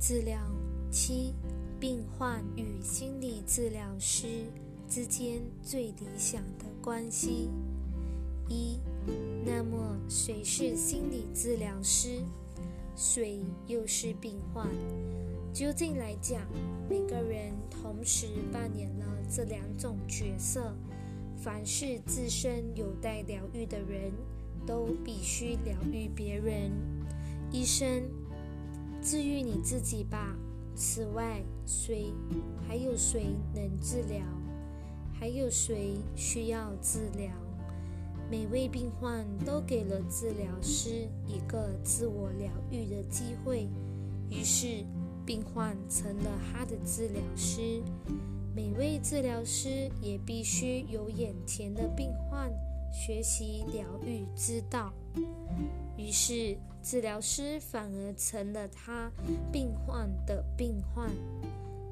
治疗七，病患与心理治疗师之间最理想的关系。一，那么谁是心理治疗师？谁又是病患？究竟来讲，每个人同时扮演了这两种角色。凡是自身有待疗愈的人，都必须疗愈别人。医生。治愈你自己吧。此外，谁还有谁能治疗？还有谁需要治疗？每位病患都给了治疗师一个自我疗愈的机会，于是病患成了他的治疗师。每位治疗师也必须由眼前的病患学习疗愈之道。于是，治疗师反而成了他病患的病患。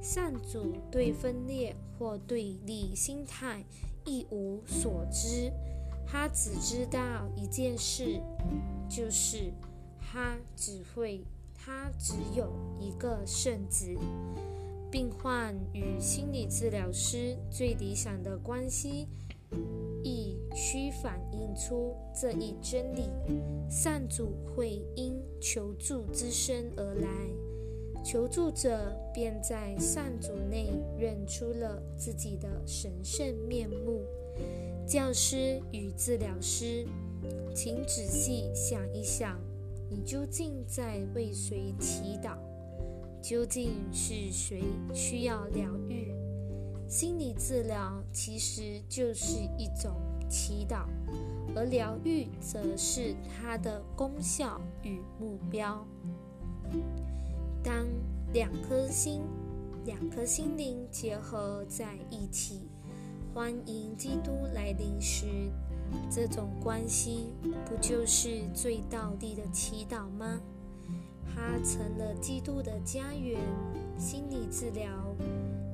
善主对分裂或对立心态一无所知，他只知道一件事，就是他只会，他只有一个圣子。病患与心理治疗师最理想的关系。需反映出这一真理：善主会因求助之身而来，求助者便在善主内认出了自己的神圣面目。教师与治疗师，请仔细想一想，你究竟在为谁祈祷？究竟是谁需要疗愈？心理治疗其实就是一种祈祷，而疗愈则是它的功效与目标。当两颗心、两颗心灵结合在一起，欢迎基督来临时，这种关系不就是最道地的祈祷吗？它成了基督的家园。心理治疗。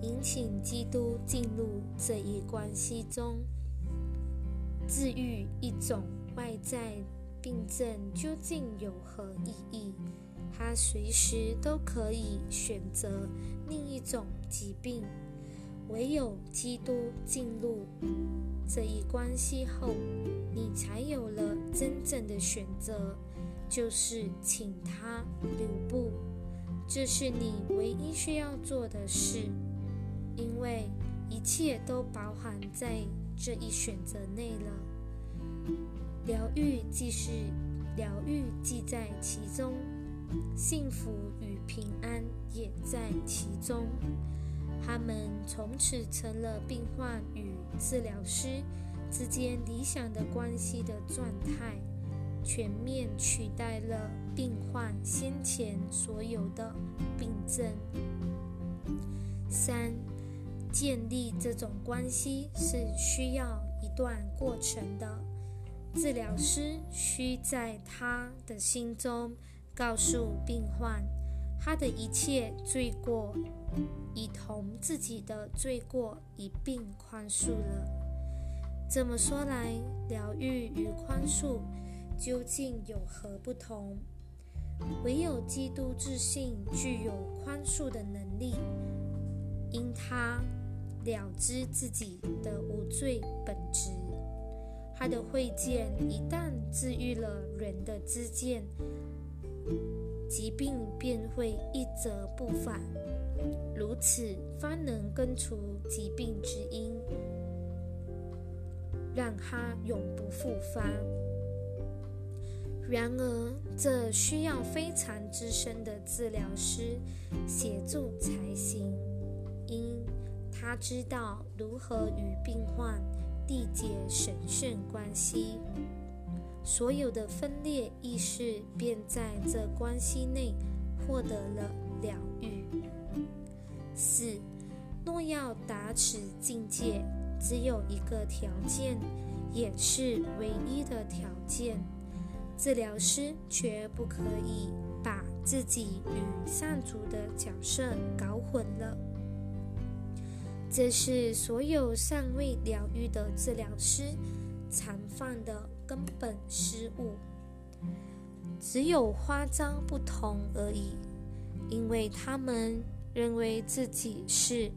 引请基督进入这一关系中，治愈一种外在病症究竟有何意义？他随时都可以选择另一种疾病。唯有基督进入这一关系后，你才有了真正的选择，就是请他留步。这是你唯一需要做的事。因为一切都包含在这一选择内了，疗愈既是疗愈，既在其中，幸福与平安也在其中。他们从此成了病患与治疗师之间理想的关系的状态，全面取代了病患先前所有的病症。三。建立这种关系是需要一段过程的。治疗师需在他的心中告诉病患，他的一切罪过已同自己的罪过一并宽恕了。这么说来，疗愈与宽恕究竟有何不同？唯有基督自信具有宽恕的能力，因他。了知自己的无罪本质，他的慧见一旦治愈了人的知见，疾病便会一则不返，如此方能根除疾病之因，让他永不复发。然而，这需要非常资深的治疗师协助才行，因。他知道如何与病患缔结神圣关系，所有的分裂意识便在这关系内获得了疗愈。四，若要达此境界，只有一个条件，也是唯一的条件：治疗师绝不可以把自己与上主的角色搞混了。这是所有尚未疗愈的治疗师常犯的根本失误。只有花招不同而已。因为他们认为自己是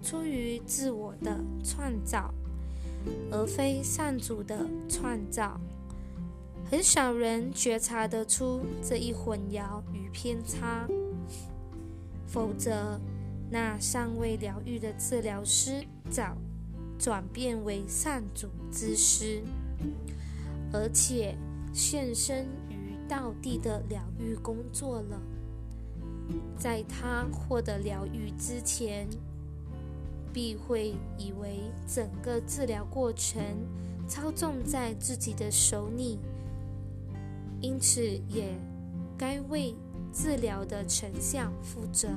出于自我的创造，而非上主的创造。很少人觉察得出这一混淆与偏差，否则那尚未疗愈的治疗师早转变为上主之师，而且献身于道地的疗愈工作了。在他获得疗愈之前，必会以为整个治疗过程操纵在自己的手里。因此，也该为治疗的成效负责。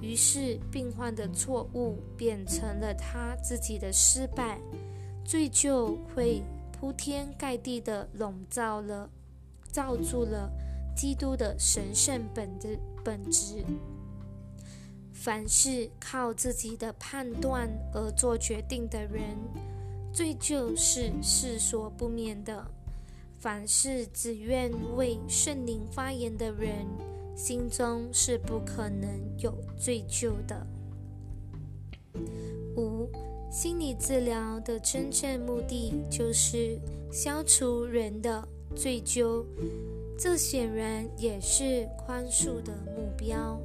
于是，病患的错误变成了他自己的失败，罪疚会铺天盖地的笼罩了，罩住了基督的神圣本的本质。凡是靠自己的判断而做决定的人，罪疚是世所不免的。凡是只愿为圣灵发言的人，心中是不可能有罪疚的。五、心理治疗的真正目的就是消除人的罪疚，这显然也是宽恕的目标。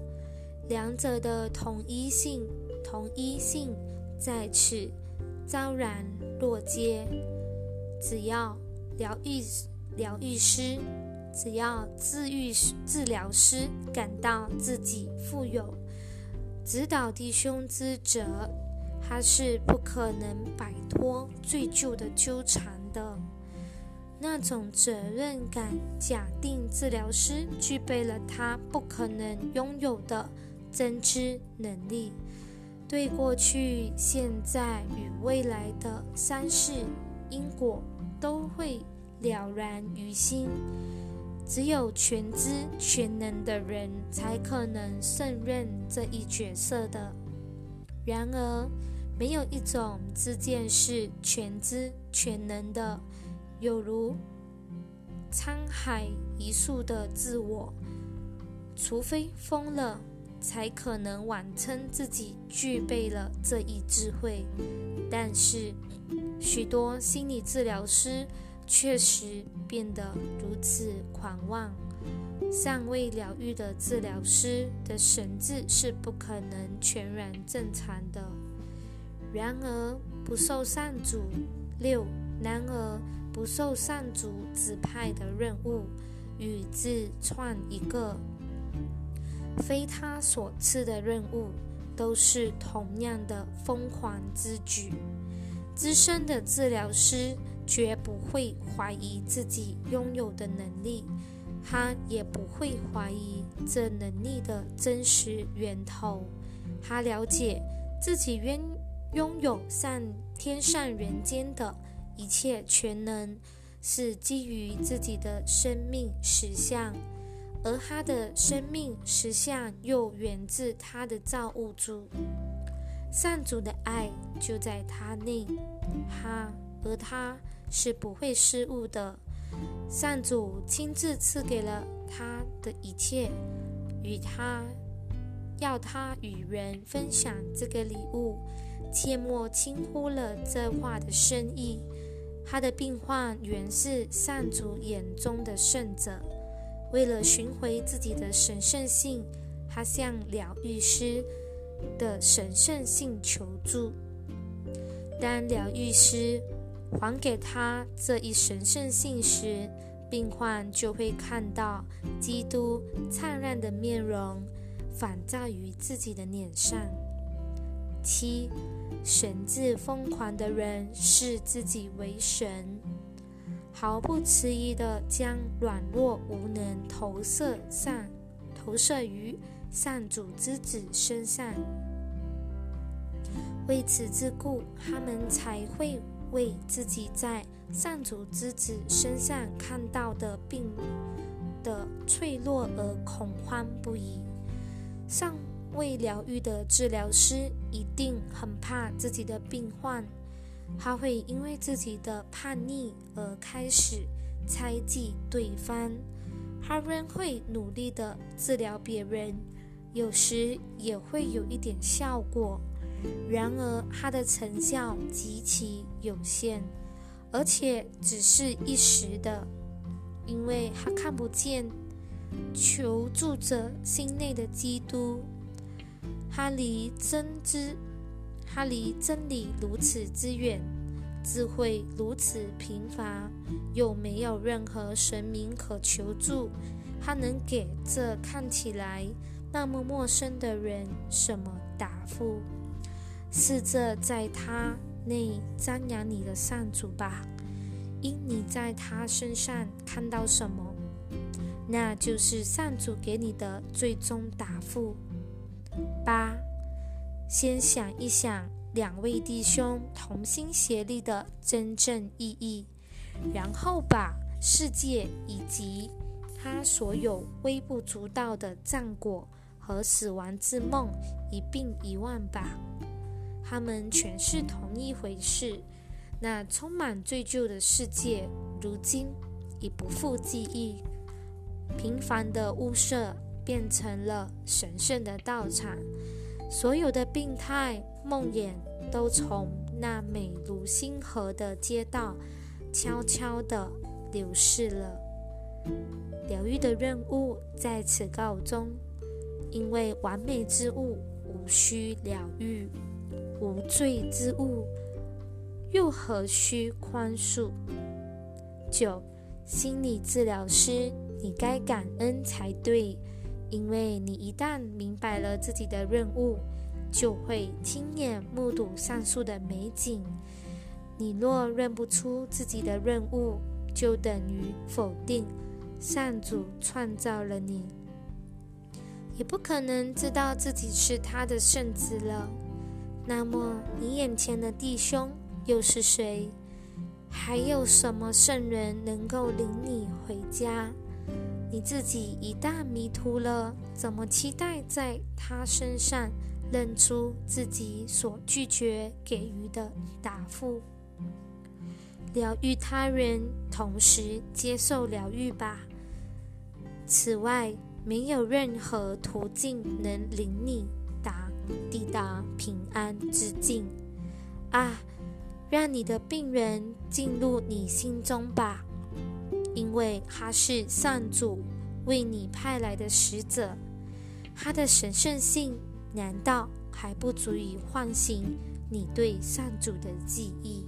两者的统一性、同一性在此昭然若揭。只要。疗愈疗愈师，只要治愈治疗师感到自己富有指导弟兄之责，他是不可能摆脱最旧的纠缠的。那种责任感，假定治疗师具备了他不可能拥有的真知能力，对过去、现在与未来的三世因果。都会了然于心。只有全知全能的人才可能胜任这一角色的。然而，没有一种自见是全知全能的，有如沧海一粟的自我，除非疯了，才可能谎称自己具备了这一智慧。但是，许多心理治疗师确实变得如此狂妄，尚未疗愈的治疗师的神智是不可能全然正常的。然而，不受上主六，然而不受上主指派的任务与自创一个非他所赐的任务，都是同样的疯狂之举。资深的治疗师绝不会怀疑自己拥有的能力，他也不会怀疑这能力的真实源头。他了解自己拥拥有上天上人间的一切全能，是基于自己的生命实相，而他的生命实相又源自他的造物主。上主的爱就在他内，他而他是不会失误的。上主亲自赐给了他的一切，与他要他与人分享这个礼物，切莫轻忽了这话的深意。他的病患原是上主眼中的圣者，为了寻回自己的神圣性，他向疗愈师。的神圣性求助。当疗愈师还给他这一神圣性时，病患就会看到基督灿烂的面容反照于自己的脸上。七，神志疯狂的人视自己为神，毫不迟疑地将软弱无能投射上，投射于。上主之子身上，为此之故，他们才会为自己在上主之子身上看到的病的脆弱而恐慌不已。尚未疗愈的治疗师一定很怕自己的病患，他会因为自己的叛逆而开始猜忌对方。他仍会努力的治疗别人，有时也会有一点效果。然而，他的成效极其有限，而且只是一时的，因为他看不见求助者心内的基督。他离真知，他离真理如此之远，智慧如此贫乏，又没有任何神明可求助。他能给这看起来那么陌生的人什么答复？试着在他内张扬你的上主吧，因你在他身上看到什么，那就是上主给你的最终答复。八，先想一想两位弟兄同心协力的真正意义，然后把世界以及他所有微不足道的战果和死亡之梦一并遗忘吧。他们全是同一回事。那充满罪疚的世界，如今已不复记忆，平凡的屋舍。变成了神圣的道场，所有的病态梦魇都从那美如星河的街道悄悄地流逝了。疗愈的任务在此告终，因为完美之物无需疗愈，无罪之物又何须宽恕？九，心理治疗师，你该感恩才对。因为你一旦明白了自己的任务，就会亲眼目睹上述的美景。你若认不出自己的任务，就等于否定上主创造了你，也不可能知道自己是他的圣子了。那么，你眼前的弟兄又是谁？还有什么圣人能够领你回家？你自己一旦迷途了，怎么期待在他身上认出自己所拒绝给予的答复？疗愈他人，同时接受疗愈吧。此外，没有任何途径能领你抵达平安之境。啊，让你的病人进入你心中吧。因为他是上主为你派来的使者，他的神圣性难道还不足以唤醒你对上主的记忆？